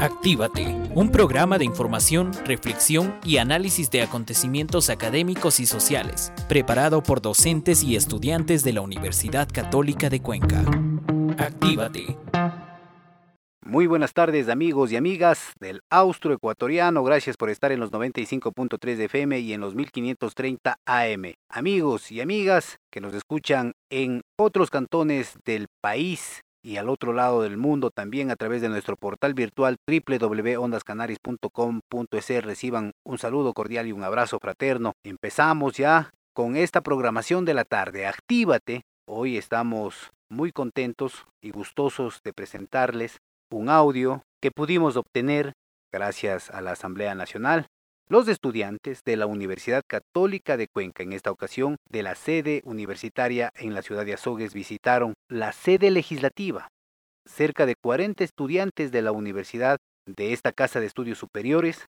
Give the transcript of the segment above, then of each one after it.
Actívate, un programa de información, reflexión y análisis de acontecimientos académicos y sociales, preparado por docentes y estudiantes de la Universidad Católica de Cuenca. Actívate. Muy buenas tardes amigos y amigas del Austroecuatoriano, gracias por estar en los 95.3 de FM y en los 1530 AM. Amigos y amigas que nos escuchan en otros cantones del país, y al otro lado del mundo también a través de nuestro portal virtual www.ondascanaris.com.es reciban un saludo cordial y un abrazo fraterno. Empezamos ya con esta programación de la tarde. Actívate. Hoy estamos muy contentos y gustosos de presentarles un audio que pudimos obtener gracias a la Asamblea Nacional los estudiantes de la Universidad Católica de Cuenca, en esta ocasión de la sede universitaria en la ciudad de Azogues, visitaron la sede legislativa. Cerca de 40 estudiantes de la universidad de esta Casa de Estudios Superiores,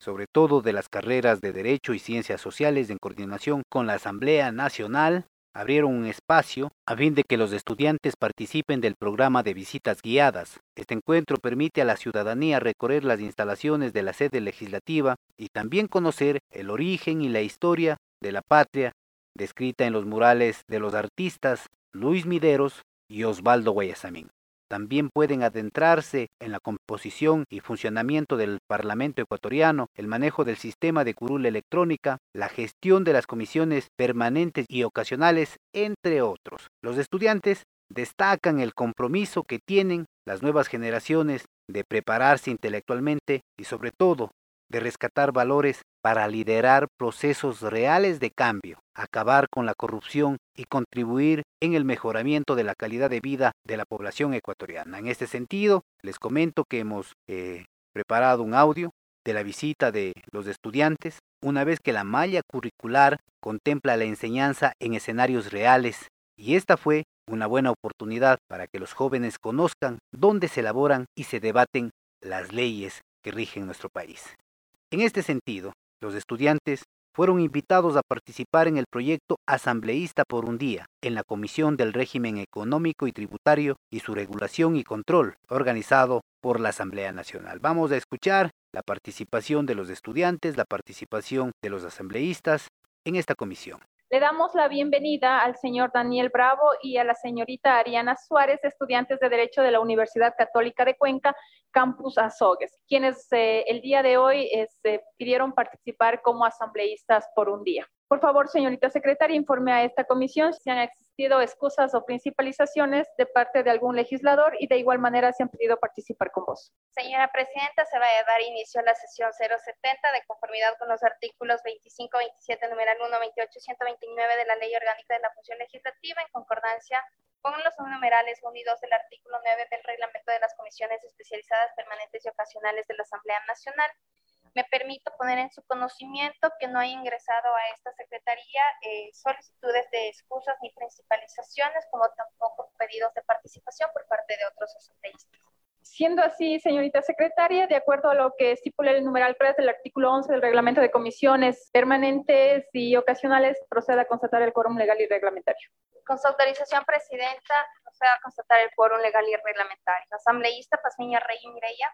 sobre todo de las carreras de Derecho y Ciencias Sociales en coordinación con la Asamblea Nacional, abrieron un espacio a fin de que los estudiantes participen del programa de visitas guiadas. Este encuentro permite a la ciudadanía recorrer las instalaciones de la sede legislativa y también conocer el origen y la historia de la patria descrita en los murales de los artistas Luis Mideros y Osvaldo Guayasamín. También pueden adentrarse en la composición y funcionamiento del Parlamento ecuatoriano, el manejo del sistema de curul electrónica, la gestión de las comisiones permanentes y ocasionales, entre otros. Los estudiantes destacan el compromiso que tienen las nuevas generaciones de prepararse intelectualmente y sobre todo de rescatar valores para liderar procesos reales de cambio, acabar con la corrupción y contribuir en el mejoramiento de la calidad de vida de la población ecuatoriana. En este sentido, les comento que hemos eh, preparado un audio de la visita de los estudiantes, una vez que la malla curricular contempla la enseñanza en escenarios reales, y esta fue una buena oportunidad para que los jóvenes conozcan dónde se elaboran y se debaten las leyes que rigen nuestro país. En este sentido, los estudiantes fueron invitados a participar en el proyecto Asambleísta por un día, en la Comisión del Régimen Económico y Tributario y su regulación y control, organizado por la Asamblea Nacional. Vamos a escuchar la participación de los estudiantes, la participación de los asambleístas en esta comisión. Le damos la bienvenida al señor Daniel Bravo y a la señorita Ariana Suárez, estudiantes de Derecho de la Universidad Católica de Cuenca, Campus Azogues, quienes eh, el día de hoy este, pidieron participar como asambleístas por un día. Por favor, señorita secretaria, informe a esta comisión si han existido excusas o principalizaciones de parte de algún legislador y de igual manera si han pedido participar con vos. Señora Presidenta, se va a dar inicio a la sesión 070 de conformidad con los artículos 25, 27, numeral 1, 28 129 de la Ley Orgánica de la Función Legislativa en concordancia con los numerales 1 y 2 del artículo 9 del reglamento de las comisiones especializadas permanentes y ocasionales de la Asamblea Nacional me permito poner en su conocimiento que no he ingresado a esta secretaría eh, solicitudes de excusas ni principalizaciones, como tampoco pedidos de participación por parte de otros asambleístas. Siendo así, señorita secretaria, de acuerdo a lo que estipula el numeral 3 del artículo 11 del reglamento de comisiones permanentes y ocasionales, proceda a constatar el quórum legal y reglamentario. Con su autorización, presidenta, proceda a constatar el quórum legal y reglamentario. Asambleísta Pasmiña Rey Mireya.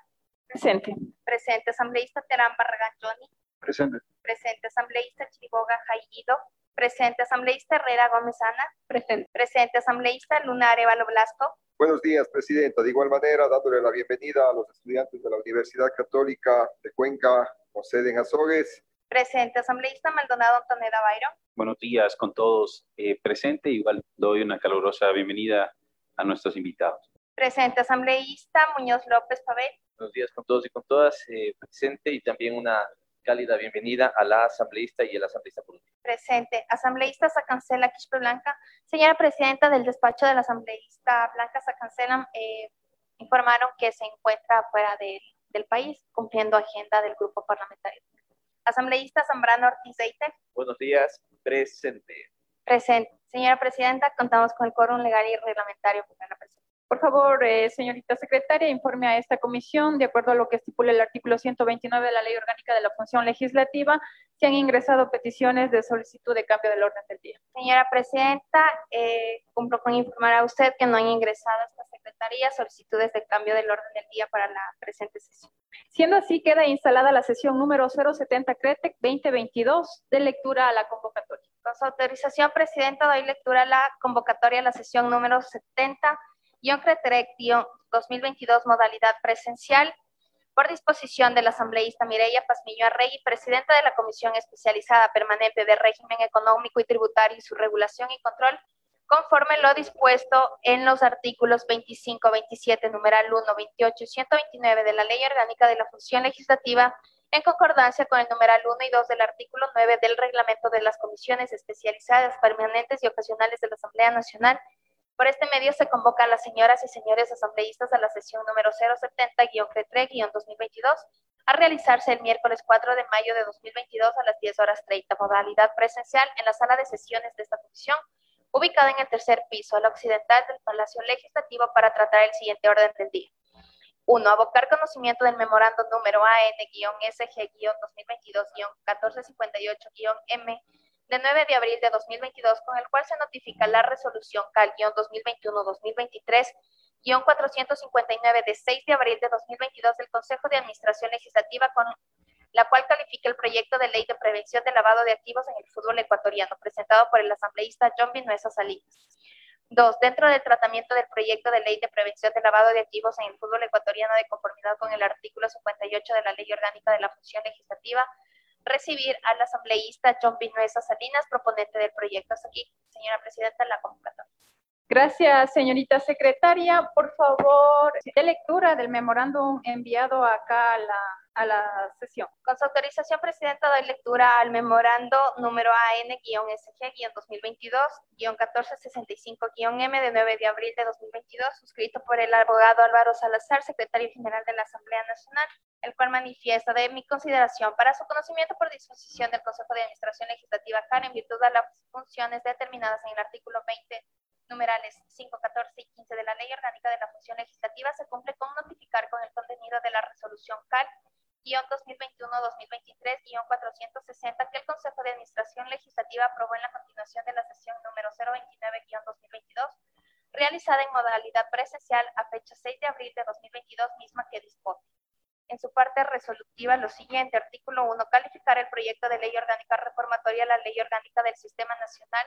Presente. Presente. Asambleísta Terán Barragán Johnny. Presente. Presente. Asambleísta Chiriboga Jaido. Presente. Asambleísta Herrera Gómez Ana. Presente. Presente. Asambleísta Luna Arevalo Blasco. Buenos días, Presidenta. De igual manera, dándole la bienvenida a los estudiantes de la Universidad Católica de Cuenca, con sede en Azogues. Presente. Asambleísta Maldonado Antoneda Bayro. Buenos días con todos eh, presente. Igual doy una calurosa bienvenida a nuestros invitados. Presente. Asambleísta Muñoz López Pavel. Buenos días con todos y con todas, eh, presente y también una cálida bienvenida a la asambleísta y el asambleísta político. Presente. Asambleísta Sacancela Quispe Blanca. Señora Presidenta del despacho de la asambleísta Blanca Sacancela, eh, informaron que se encuentra fuera del, del país cumpliendo agenda del grupo parlamentario. Asambleísta Zambrano Ortiz Deite. Buenos días, presente. Presente. Señora Presidenta, contamos con el quórum legal y reglamentario para la presentación. Por favor, eh, señorita secretaria, informe a esta comisión, de acuerdo a lo que estipula el artículo 129 de la Ley Orgánica de la Función Legislativa, si han ingresado peticiones de solicitud de cambio del orden del día. Señora Presidenta, eh, cumplo con informar a usted que no han ingresado a esta Secretaría solicitudes de cambio del orden del día para la presente sesión. Siendo así, queda instalada la sesión número 070 CRETEC 2022 de lectura a la convocatoria. Con su autorización, Presidenta, doy lectura a la convocatoria a la sesión número 70 CRETEC 2022 modalidad presencial por disposición del asambleísta Mireya Pazmiño Arregui, presidenta de la Comisión Especializada Permanente de Régimen Económico y Tributario y su regulación y control, conforme lo dispuesto en los artículos 25, 27, numeral 1, 28 y 129 de la Ley Orgánica de la Función Legislativa, en concordancia con el numeral 1 y 2 del artículo 9 del Reglamento de las Comisiones Especializadas Permanentes y Ocasionales de la Asamblea Nacional por este medio se convoca a las señoras y señores asambleístas a la sesión número 070-CRE-2022 a realizarse el miércoles 4 de mayo de 2022 a las 10 horas 30, modalidad presencial en la sala de sesiones de esta comisión, ubicada en el tercer piso, al occidental del Palacio Legislativo, para tratar el siguiente orden del día. 1. Abocar conocimiento del memorando número AN-SG-2022-1458-M de 9 de abril de 2022, con el cual se notifica la resolución CAL-2021-2023-459 de 6 de abril de 2022 del Consejo de Administración Legislativa, con la cual califica el proyecto de ley de prevención de lavado de activos en el fútbol ecuatoriano, presentado por el asambleísta John Vinuesa Salinas. 2. Dentro del tratamiento del proyecto de ley de prevención de lavado de activos en el fútbol ecuatoriano de conformidad con el artículo 58 de la Ley Orgánica de la Función Legislativa, recibir al asambleísta John Vinuesa Salinas, proponente del proyecto. Aquí, señora presidenta, la convocatoria. Gracias, señorita secretaria. Por favor, de lectura del memorándum enviado acá a la a la sesión. Con su autorización, Presidenta, doy lectura al memorando número AN-SG-2022-1465-M de 9 de abril de 2022, suscrito por el abogado Álvaro Salazar, secretario general de la Asamblea Nacional, el cual manifiesta de mi consideración para su conocimiento por disposición del Consejo de Administración Legislativa CAR en virtud de las funciones determinadas en el artículo 20 numerales 5, 14 y 15 de la Ley Orgánica de la Función Legislativa se cumple con notificar con el contenido de la resolución CAL 2021-2023-460 que el Consejo de Administración Legislativa aprobó en la continuación de la sesión número 029-2022, realizada en modalidad presencial a fecha 6 de abril de 2022, misma que dispone. En su parte resolutiva, lo siguiente, artículo 1, calificar el proyecto de ley orgánica reformatoria a la ley orgánica del Sistema Nacional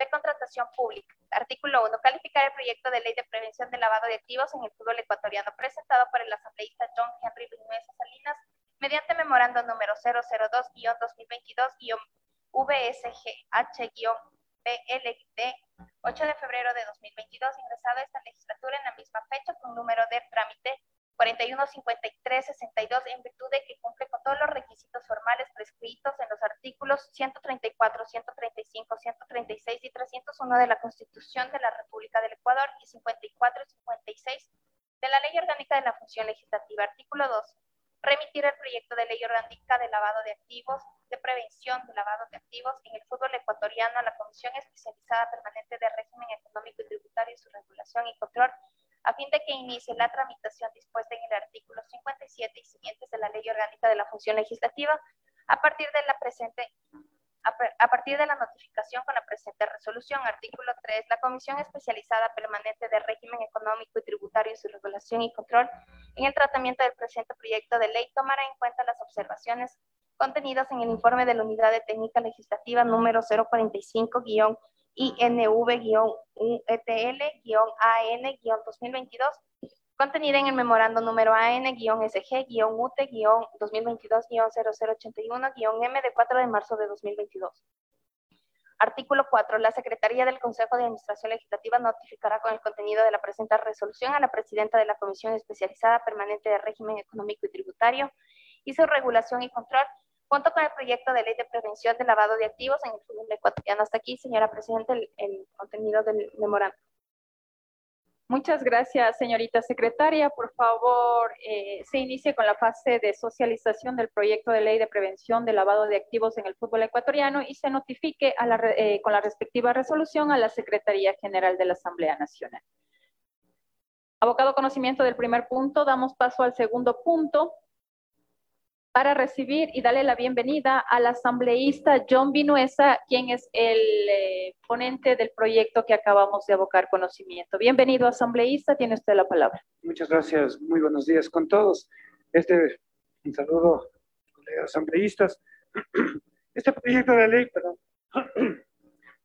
de Contratación Pública. Artículo 1. Calificar el proyecto de ley de prevención del lavado de activos en el fútbol ecuatoriano presentado por el asambleísta John Henry Vinuesa Salinas mediante memorando número 002-2022-VSGH-PLD 8 de febrero de 2022, ingresado a esta legislatura en la misma fecha con número de trámite 4153-62 en virtud de que cumple con todos los requisitos formales prescritos en los artículos 134, 135, 136 y 301 de la Constitución de la República del Ecuador y 54 y 56 de la Ley Orgánica de la Función Legislativa. Artículo 2 remitir el proyecto de ley orgánica de lavado de activos, de prevención de lavado de activos en el fútbol ecuatoriano a la Comisión Especializada Permanente de Régimen Económico y Tributario y su regulación y control, a fin de que inicie la tramitación dispuesta en el artículo 57 y siguientes de la Ley Orgánica de la Función Legislativa, a partir de la presente a partir de la notificación con la presente resolución, artículo 3, la Comisión Especializada Permanente de Régimen Económico y Tributario y su regulación y control en el tratamiento del presente proyecto de ley tomará en cuenta las observaciones contenidas en el informe de la Unidad de Técnica Legislativa número 045-INV-ETL-AN-2022 contenida en el memorando número AN-SG-UT-2022-2081-0081-M de 4 de marzo de 2022. Artículo 4. La Secretaría del Consejo de Administración Legislativa notificará con el contenido de la presente resolución a la presidenta de la Comisión Especializada Permanente de Régimen Económico y Tributario y su regulación y control, junto con el proyecto de ley de prevención del lavado de activos en el fútbol ecuatoriano. Hasta aquí, señora presidenta, el, el contenido del memorando. Muchas gracias, señorita secretaria. Por favor, eh, se inicie con la fase de socialización del proyecto de ley de prevención del lavado de activos en el fútbol ecuatoriano y se notifique eh, con la respectiva resolución a la Secretaría General de la Asamblea Nacional. Abocado conocimiento del primer punto, damos paso al segundo punto para recibir y darle la bienvenida al asambleísta John Vinuesa, quien es el eh, ponente del proyecto que acabamos de abocar conocimiento. Bienvenido, asambleísta, tiene usted la palabra. Muchas gracias, muy buenos días con todos. Este, un saludo, colegas asambleístas. Este proyecto de ley, perdón,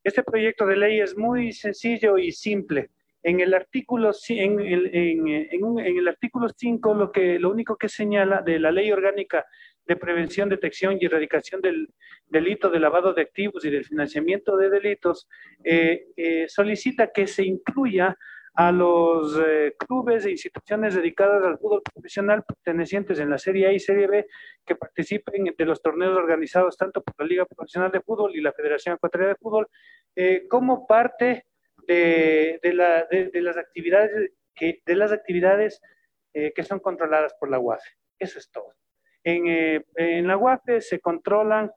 este proyecto de ley es muy sencillo y simple. En el artículo, en el artículo 5, lo, que, lo único que señala de la Ley Orgánica de Prevención, Detección y Erradicación del Delito de Lavado de Activos y del Financiamiento de Delitos, eh, eh, solicita que se incluya a los eh, clubes e instituciones dedicadas al fútbol profesional pertenecientes en la Serie A y Serie B que participen de los torneos organizados tanto por la Liga Profesional de Fútbol y la Federación Ecuatoriana de Fútbol como parte de, de, las actividades, que, de las actividades eh, que son controladas por la UAFE. Eso es todo. En, eh, en la UAFE se controlan,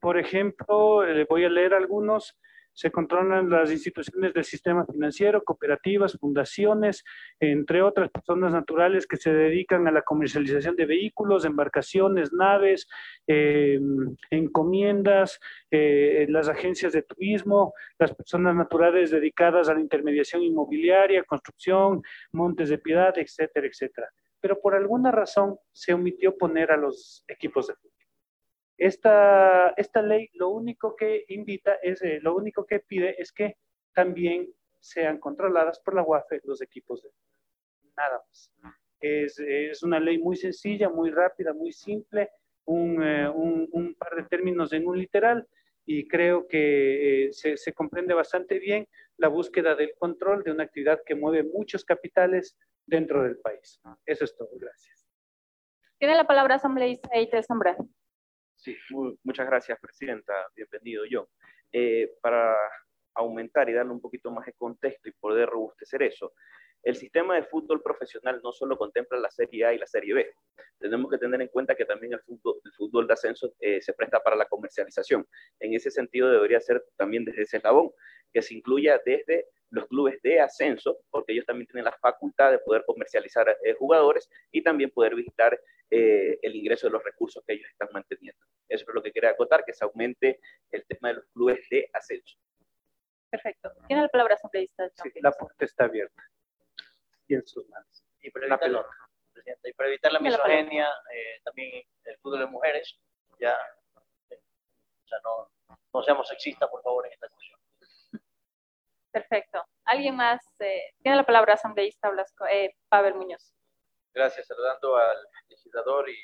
por ejemplo, le voy a leer algunos, se controlan las instituciones del sistema financiero, cooperativas, fundaciones, entre otras personas naturales que se dedican a la comercialización de vehículos, embarcaciones, naves, eh, encomiendas, eh, las agencias de turismo, las personas naturales dedicadas a la intermediación inmobiliaria, construcción, montes de piedad, etcétera, etcétera. Pero por alguna razón se omitió poner a los equipos de fútbol. Esta, esta ley lo único que invita, es, eh, lo único que pide es que también sean controladas por la UAFE los equipos de nada más. Es, es, una ley muy sencilla, muy rápida, muy simple, un, eh, un, un par de términos en un literal y creo que eh, se, se, comprende bastante bien la búsqueda del control de una actividad que mueve muchos capitales dentro del país. Eso es todo. Gracias. Tiene la palabra asambleísta Eite Zambrano. Sí, muchas gracias, Presidenta. Bienvenido, John. Eh, para aumentar y darle un poquito más de contexto y poder robustecer eso, el sistema de fútbol profesional no solo contempla la Serie A y la Serie B. Tenemos que tener en cuenta que también el fútbol, el fútbol de ascenso eh, se presta para la comercialización. En ese sentido, debería ser también desde ese eslabón, que se incluya desde los clubes de ascenso, porque ellos también tienen la facultad de poder comercializar eh, jugadores y también poder visitar eh, el ingreso de los recursos que ellos están manteniendo. Eso es lo que quería acotar, que se aumente el tema de los clubes de ascenso. Perfecto. Tiene la palabra asambleísta. Sí, la puerta está abierta. Y en sus manos. Y para evitar, la, y para evitar la misoginia, eh, también el fútbol de mujeres, ya, o sea, no, no seamos sexistas, por favor, en esta cuestión. Perfecto. ¿Alguien más? Eh, tiene la palabra asambleísta Blasco, eh, Pavel Muñoz. Gracias. Saludando al legislador y,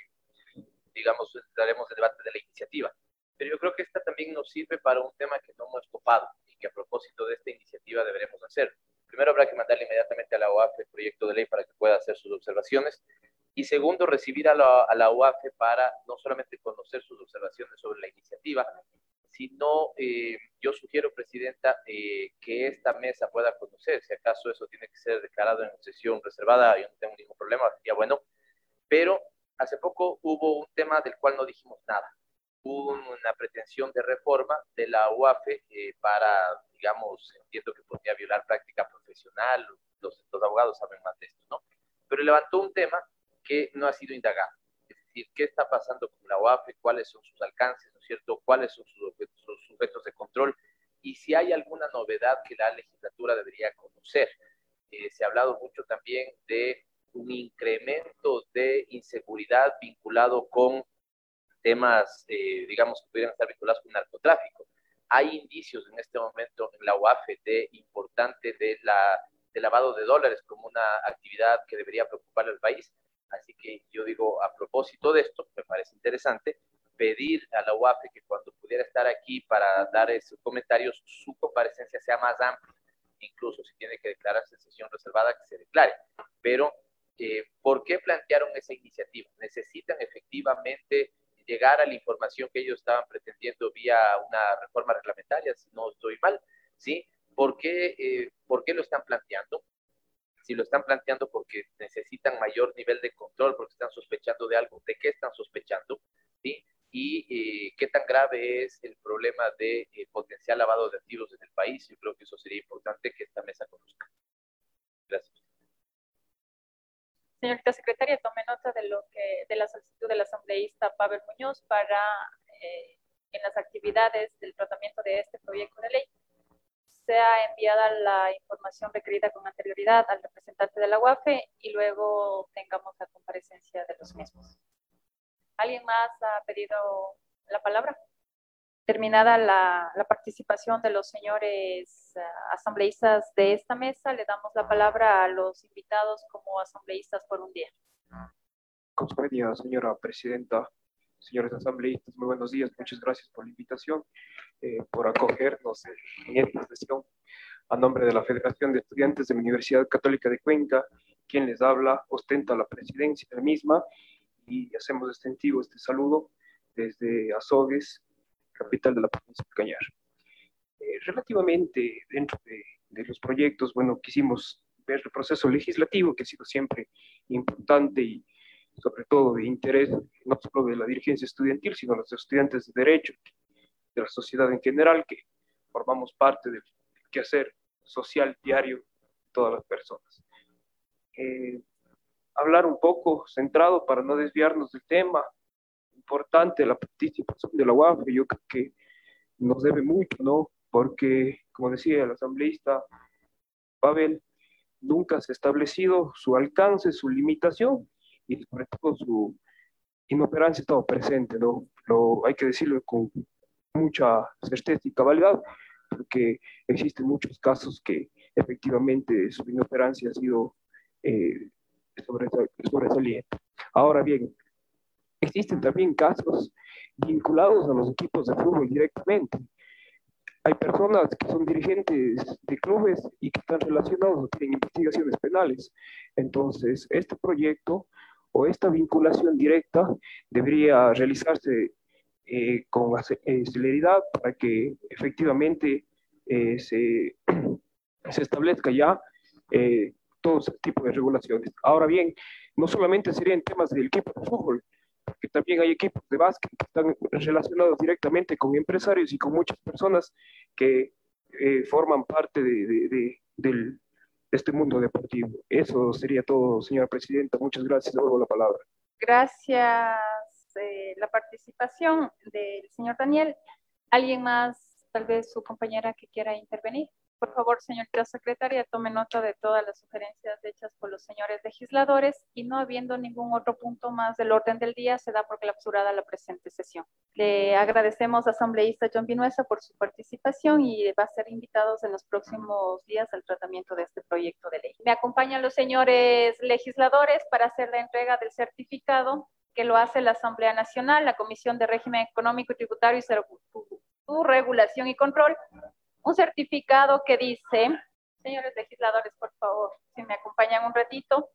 digamos, daremos el debate de la iniciativa. Pero yo creo que esta también nos sirve para un tema que no hemos topado y que a propósito de esta iniciativa deberemos hacer. Primero habrá que mandarle inmediatamente a la OAF el proyecto de ley para que pueda hacer sus observaciones. Y segundo, recibir a la, a la OAF para no solamente conocer sus observaciones sobre la iniciativa, sino eh, yo sugiero, Presidenta, eh, que esta mesa pueda conocer, si acaso eso tiene que ser declarado en sesión reservada, yo no tengo ningún problema, sería bueno, pero hace poco hubo un tema del cual no dijimos nada. Hubo una pretensión de reforma de la UAFE eh, para, digamos, entiendo que podría violar práctica profesional, los, los abogados saben más de esto, ¿no? Pero levantó un tema que no ha sido indagado. Es decir, ¿qué está pasando con la UAFE? ¿Cuáles son sus alcances? cierto? ¿Cuáles son sus, sujetos de control? Y si hay alguna novedad que la legislatura debería conocer. Eh, se ha hablado mucho también de un incremento de inseguridad vinculado con temas, eh, digamos, que pudieran estar vinculados con narcotráfico. Hay indicios en este momento en la UAFE de importante de, la, de lavado de dólares como una actividad que debería preocupar al país. Así que yo digo, a propósito de esto, me parece interesante pedir a la UAFE que cuando pudiera estar aquí para dar esos comentarios, su comparecencia sea más amplia, incluso si tiene que declararse en sesión reservada, que se declare. Pero, eh, ¿por qué plantearon esa iniciativa? ¿Necesitan efectivamente llegar a la información que ellos estaban pretendiendo vía una reforma reglamentaria, si no estoy mal? ¿Sí? ¿Por qué, eh, ¿por qué lo están planteando? si lo están planteando porque necesitan mayor nivel de control, porque están sospechando de algo, ¿de qué están sospechando? ¿Sí? y eh, qué tan grave es el problema de eh, potencial lavado de activos en el país. Yo creo que eso sería importante que esta mesa conozca. Gracias. Señorita secretaria, tome nota de lo que de la solicitud del asambleísta Pavel Muñoz para eh, en las actividades del tratamiento de este proyecto de ley sea enviada la información requerida con anterioridad al representante de la UAFE y luego tengamos la comparecencia de los mismos. ¿Alguien más ha pedido la palabra? Terminada la, la participación de los señores uh, asambleístas de esta mesa, le damos la palabra a los invitados como asambleístas por un día. Compañía, señora presidenta, señores asambleístas, muy buenos días, muchas gracias por la invitación, eh, por acogernos en esta sesión. A nombre de la Federación de Estudiantes de la Universidad Católica de Cuenca, quien les habla ostenta la presidencia misma y hacemos extensivo este saludo desde Azogues, capital de la provincia de Cañar. Eh, relativamente dentro de, los proyectos, bueno, quisimos ver el proceso legislativo, que ha sido siempre importante y sobre todo de interés no solo de la dirigencia estudiantil, sino de los estudiantes de Derecho, de la sociedad en general, que formamos parte del quehacer social diario de todas las personas. Eh, hablar un poco centrado para no desviarnos del tema, importante la participación de la UAF, yo creo que nos debe mucho, ¿no? Porque, como decía el asambleísta Pavel, nunca se ha establecido su alcance, su limitación y sobre todo su inoperancia estado presente, ¿no? Lo, hay que decirlo con mucha certeza y cabalidad, porque existen muchos casos que efectivamente su inoperancia ha sido eh, sobresaliente. Ahora bien, existen también casos vinculados a los equipos de fútbol directamente. Hay personas que son dirigentes de clubes y que están relacionados o tienen investigaciones penales. Entonces, este proyecto o esta vinculación directa debería realizarse eh, con eh, celeridad para que efectivamente eh, se, se, establezca ya eh, todo ese tipo de regulaciones. Ahora bien, no solamente serían temas del equipo de fútbol, porque también hay equipos de básquet que están relacionados directamente con empresarios y con muchas personas que eh, forman parte de, este mundo deportivo. Eso sería todo, señora presidenta. Muchas gracias. Le la palabra. Gracias. Eh, la participación del señor Daniel. ¿Alguien más, tal vez su compañera que quiera intervenir? Por favor, señorita secretaria, tome nota de todas las sugerencias hechas por los señores legisladores y no habiendo ningún otro punto más del orden del día, se da por clausurada la presente sesión. Le agradecemos a asambleísta John Vinuesa por su participación y va a ser invitados en los próximos días al tratamiento de este proyecto de ley. Me acompañan los señores legisladores para hacer la entrega del certificado que lo hace la Asamblea Nacional, la Comisión de Régimen Económico y Tributario y su Regulación y Control, un certificado que dice, señores legisladores, por favor, si me acompañan un ratito,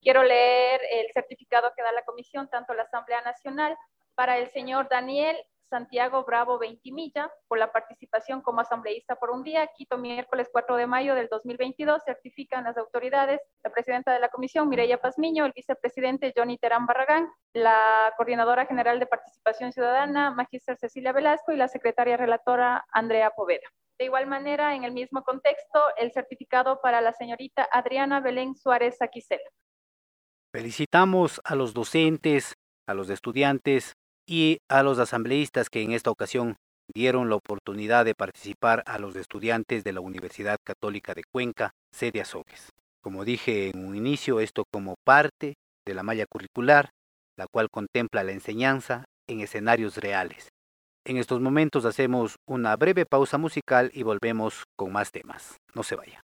quiero leer el certificado que da la comisión, tanto la Asamblea Nacional, para el señor Daniel Santiago Bravo Veintimilla, por la participación como asambleísta por un día, Quito, miércoles 4 de mayo del 2022, certifican las autoridades, la presidenta de la comisión, Mireya Pazmiño, el vicepresidente Johnny Terán Barragán, la coordinadora general de participación ciudadana, Magíster Cecilia Velasco, y la secretaria relatora, Andrea Poveda. De igual manera, en el mismo contexto, el certificado para la señorita Adriana Belén Suárez Aquisela. Felicitamos a los docentes, a los estudiantes y a los asambleístas que en esta ocasión dieron la oportunidad de participar a los estudiantes de la Universidad Católica de Cuenca, sede Azogues. Como dije en un inicio, esto como parte de la malla curricular, la cual contempla la enseñanza en escenarios reales, en estos momentos hacemos una breve pausa musical y volvemos con más temas. No se vaya.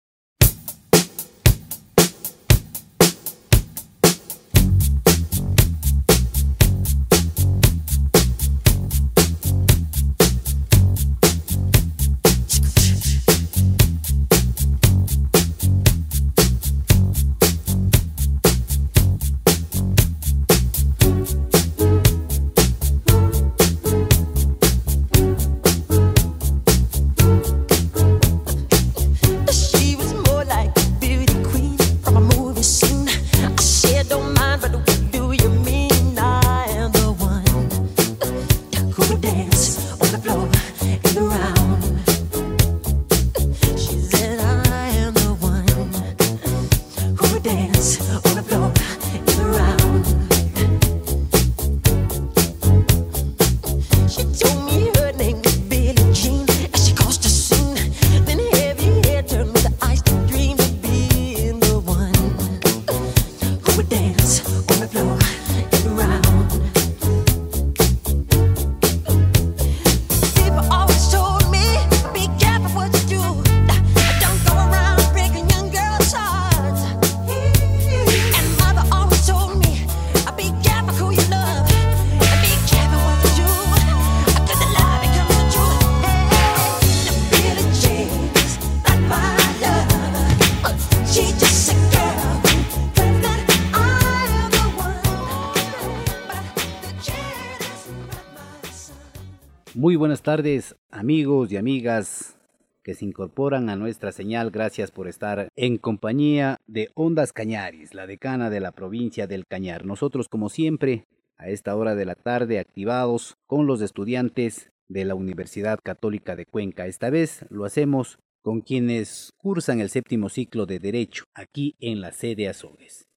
Tardes, amigos y amigas que se incorporan a nuestra señal. Gracias por estar en compañía de Ondas Cañaris, la decana de la provincia del Cañar. Nosotros, como siempre, a esta hora de la tarde, activados con los estudiantes de la Universidad Católica de Cuenca. Esta vez lo hacemos con quienes cursan el séptimo ciclo de Derecho aquí en la sede Azogues.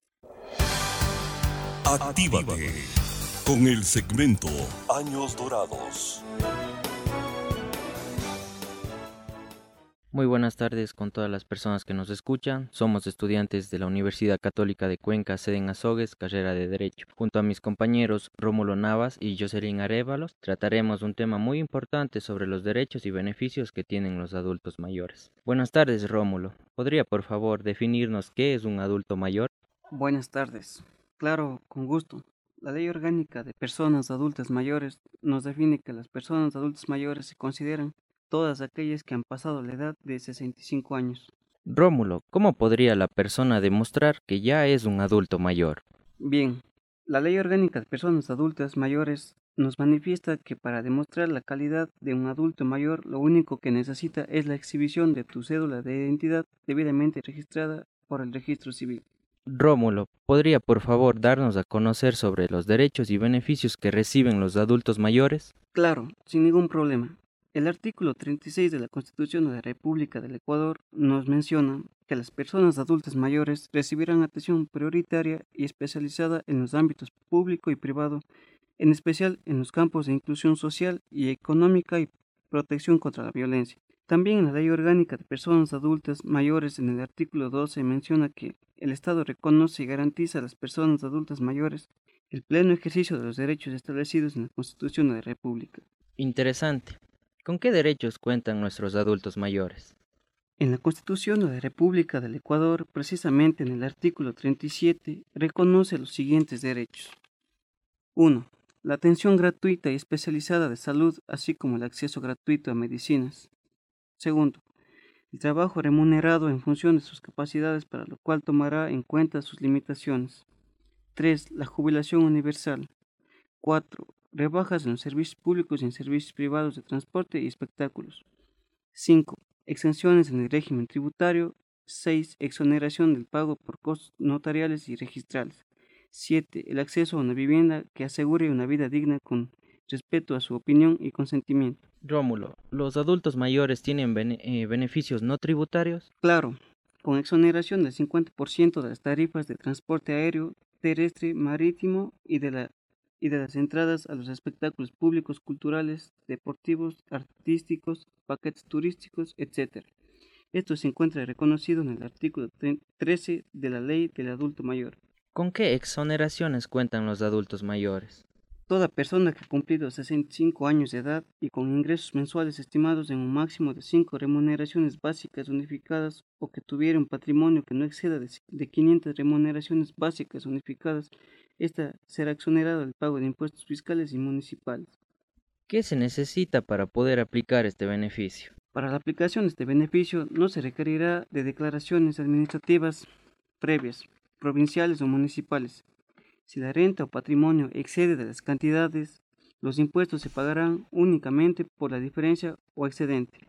Actívate con el segmento Años Dorados. Muy buenas tardes con todas las personas que nos escuchan. Somos estudiantes de la Universidad Católica de Cuenca, sede en Azogues, carrera de Derecho. Junto a mis compañeros Rómulo Navas y Jocelyn Arévalos, trataremos un tema muy importante sobre los derechos y beneficios que tienen los adultos mayores. Buenas tardes, Rómulo. ¿Podría, por favor, definirnos qué es un adulto mayor? Buenas tardes. Claro, con gusto. La Ley Orgánica de Personas Adultas Mayores nos define que las personas adultas mayores se consideran todas aquellas que han pasado la edad de 65 años. Rómulo, ¿cómo podría la persona demostrar que ya es un adulto mayor? Bien, la Ley Orgánica de Personas Adultas Mayores nos manifiesta que para demostrar la calidad de un adulto mayor lo único que necesita es la exhibición de tu cédula de identidad debidamente registrada por el registro civil. Rómulo, ¿podría por favor darnos a conocer sobre los derechos y beneficios que reciben los adultos mayores? Claro, sin ningún problema. El artículo 36 de la Constitución de la República del Ecuador nos menciona que las personas adultas mayores recibirán atención prioritaria y especializada en los ámbitos público y privado, en especial en los campos de inclusión social y económica y protección contra la violencia. También en la Ley Orgánica de Personas Adultas Mayores, en el artículo 12, menciona que el Estado reconoce y garantiza a las personas adultas mayores el pleno ejercicio de los derechos establecidos en la Constitución de la República. Interesante. ¿Con qué derechos cuentan nuestros adultos mayores? En la Constitución de la República del Ecuador, precisamente en el artículo 37, reconoce los siguientes derechos. 1. La atención gratuita y especializada de salud, así como el acceso gratuito a medicinas. 2. El trabajo remunerado en función de sus capacidades, para lo cual tomará en cuenta sus limitaciones. 3. La jubilación universal. 4 rebajas en los servicios públicos y en servicios privados de transporte y espectáculos. 5. Exenciones en el régimen tributario. 6. Exoneración del pago por costos notariales y registrales. 7. El acceso a una vivienda que asegure una vida digna con respeto a su opinión y consentimiento. Rómulo, ¿los adultos mayores tienen eh, beneficios no tributarios? Claro, con exoneración del 50% de las tarifas de transporte aéreo, terrestre, marítimo y de la y de las entradas a los espectáculos públicos, culturales, deportivos, artísticos, paquetes turísticos, etc. Esto se encuentra reconocido en el artículo 13 de la Ley del Adulto Mayor. ¿Con qué exoneraciones cuentan los adultos mayores? Toda persona que ha cumplido 65 años de edad y con ingresos mensuales estimados en un máximo de 5 remuneraciones básicas unificadas o que tuviera un patrimonio que no exceda de 500 remuneraciones básicas unificadas esta será exonerada del pago de impuestos fiscales y municipales. ¿Qué se necesita para poder aplicar este beneficio? Para la aplicación de este beneficio no se requerirá de declaraciones administrativas previas, provinciales o municipales. Si la renta o patrimonio excede de las cantidades, los impuestos se pagarán únicamente por la diferencia o excedente.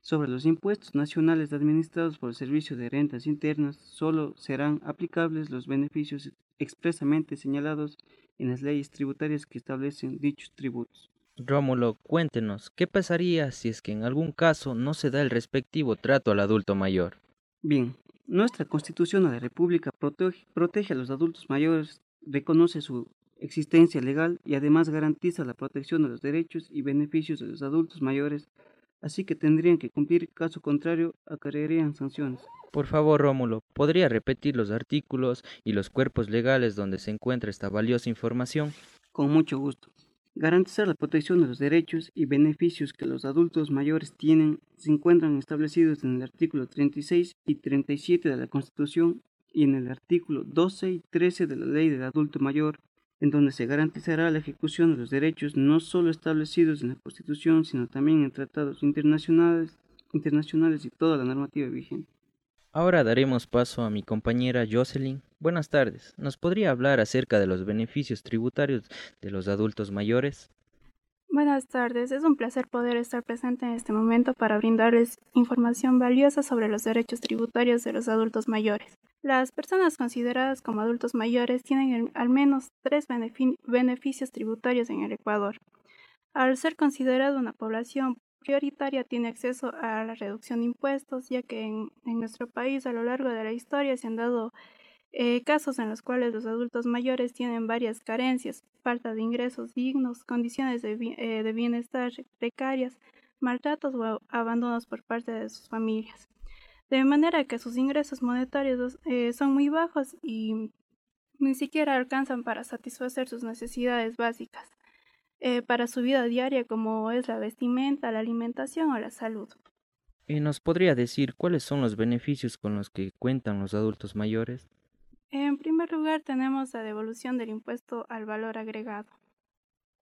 Sobre los impuestos nacionales administrados por el Servicio de Rentas Internas, solo serán aplicables los beneficios expresamente señalados en las leyes tributarias que establecen dichos tributos. Rómulo, cuéntenos, ¿qué pasaría si es que en algún caso no se da el respectivo trato al adulto mayor? Bien, nuestra Constitución de la República protege, protege a los adultos mayores, reconoce su existencia legal y además garantiza la protección de los derechos y beneficios de los adultos mayores así que tendrían que cumplir, caso contrario, acarrearían sanciones. Por favor, Rómulo, ¿podría repetir los artículos y los cuerpos legales donde se encuentra esta valiosa información? Con mucho gusto. Garantizar la protección de los derechos y beneficios que los adultos mayores tienen se encuentran establecidos en el artículo 36 y 37 de la Constitución y en el artículo 12 y 13 de la Ley del Adulto Mayor en donde se garantizará la ejecución de los derechos no solo establecidos en la Constitución, sino también en tratados internacionales, internacionales y toda la normativa vigente. Ahora daremos paso a mi compañera Jocelyn. Buenas tardes. ¿Nos podría hablar acerca de los beneficios tributarios de los adultos mayores? Buenas tardes, es un placer poder estar presente en este momento para brindarles información valiosa sobre los derechos tributarios de los adultos mayores. Las personas consideradas como adultos mayores tienen al menos tres beneficios tributarios en el Ecuador. Al ser considerado una población prioritaria tiene acceso a la reducción de impuestos, ya que en, nuestro país a lo largo de la historia se han dado eh, casos en los cuales los adultos mayores tienen varias carencias, falta de ingresos dignos, condiciones de, eh, de bienestar precarias, maltratos o abandonos por parte de sus familias. De manera que sus ingresos monetarios eh, son muy bajos y ni siquiera alcanzan para satisfacer sus necesidades básicas eh, para su vida diaria como es la vestimenta, la alimentación o la salud. ¿Y nos podría decir cuáles son los beneficios con los que cuentan los adultos mayores? En primer lugar tenemos la devolución del impuesto al valor agregado.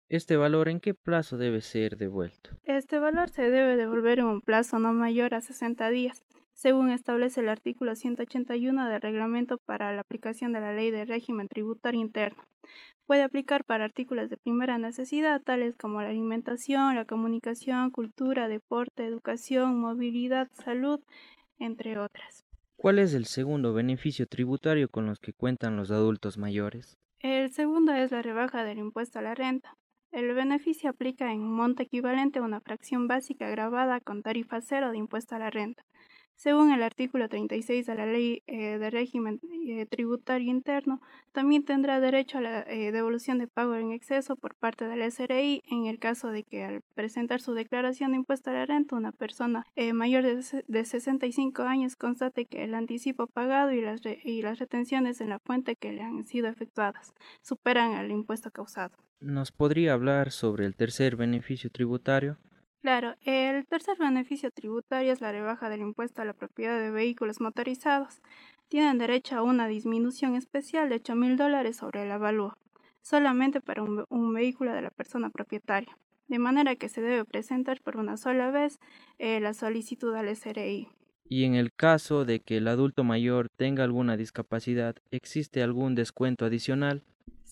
¿Este valor en qué plazo debe ser devuelto? Este valor se debe devolver en un plazo no mayor a 60 días según establece el artículo 181 del Reglamento para la aplicación de la Ley de Régimen Tributario Interno. Puede aplicar para artículos de primera necesidad, tales como la alimentación, la comunicación, cultura, deporte, educación, movilidad, salud, entre otras. ¿Cuál es el segundo beneficio tributario con los que cuentan los adultos mayores? El segundo es la rebaja del impuesto a la renta. El beneficio aplica en un monto equivalente a una fracción básica grabada con tarifa cero de impuesto a la renta. Según el artículo 36 de la Ley eh, de Régimen eh, Tributario Interno, también tendrá derecho a la eh, devolución de pago en exceso por parte del SRI en el caso de que al presentar su declaración de impuesto a la renta una persona mayor de, de, 65 años constate que el anticipo pagado y las, y las retenciones en la fuente que le han sido efectuadas superan el impuesto causado. ¿Nos podría hablar sobre el tercer beneficio tributario? Claro, el tercer beneficio tributario es la rebaja del impuesto a la propiedad de vehículos motorizados. Tienen derecho a una disminución especial de 8 mil dólares sobre el avalúo, solamente para un, vehículo de la persona propietaria, de manera que se debe presentar por una sola vez eh, la solicitud al SRI. Y en el caso de que el adulto mayor tenga alguna discapacidad, ¿existe algún descuento adicional?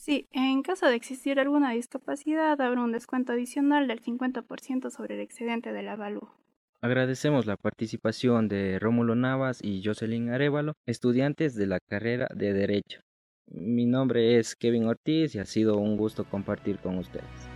Sí, en caso de existir alguna discapacidad, habrá un descuento adicional del 50% sobre el excedente del avalúo. Agradecemos la participación de Rómulo Navas y Jocelyn Arevalo, estudiantes de la carrera de Derecho. Mi nombre es Kevin Ortiz y ha sido un gusto compartir con ustedes.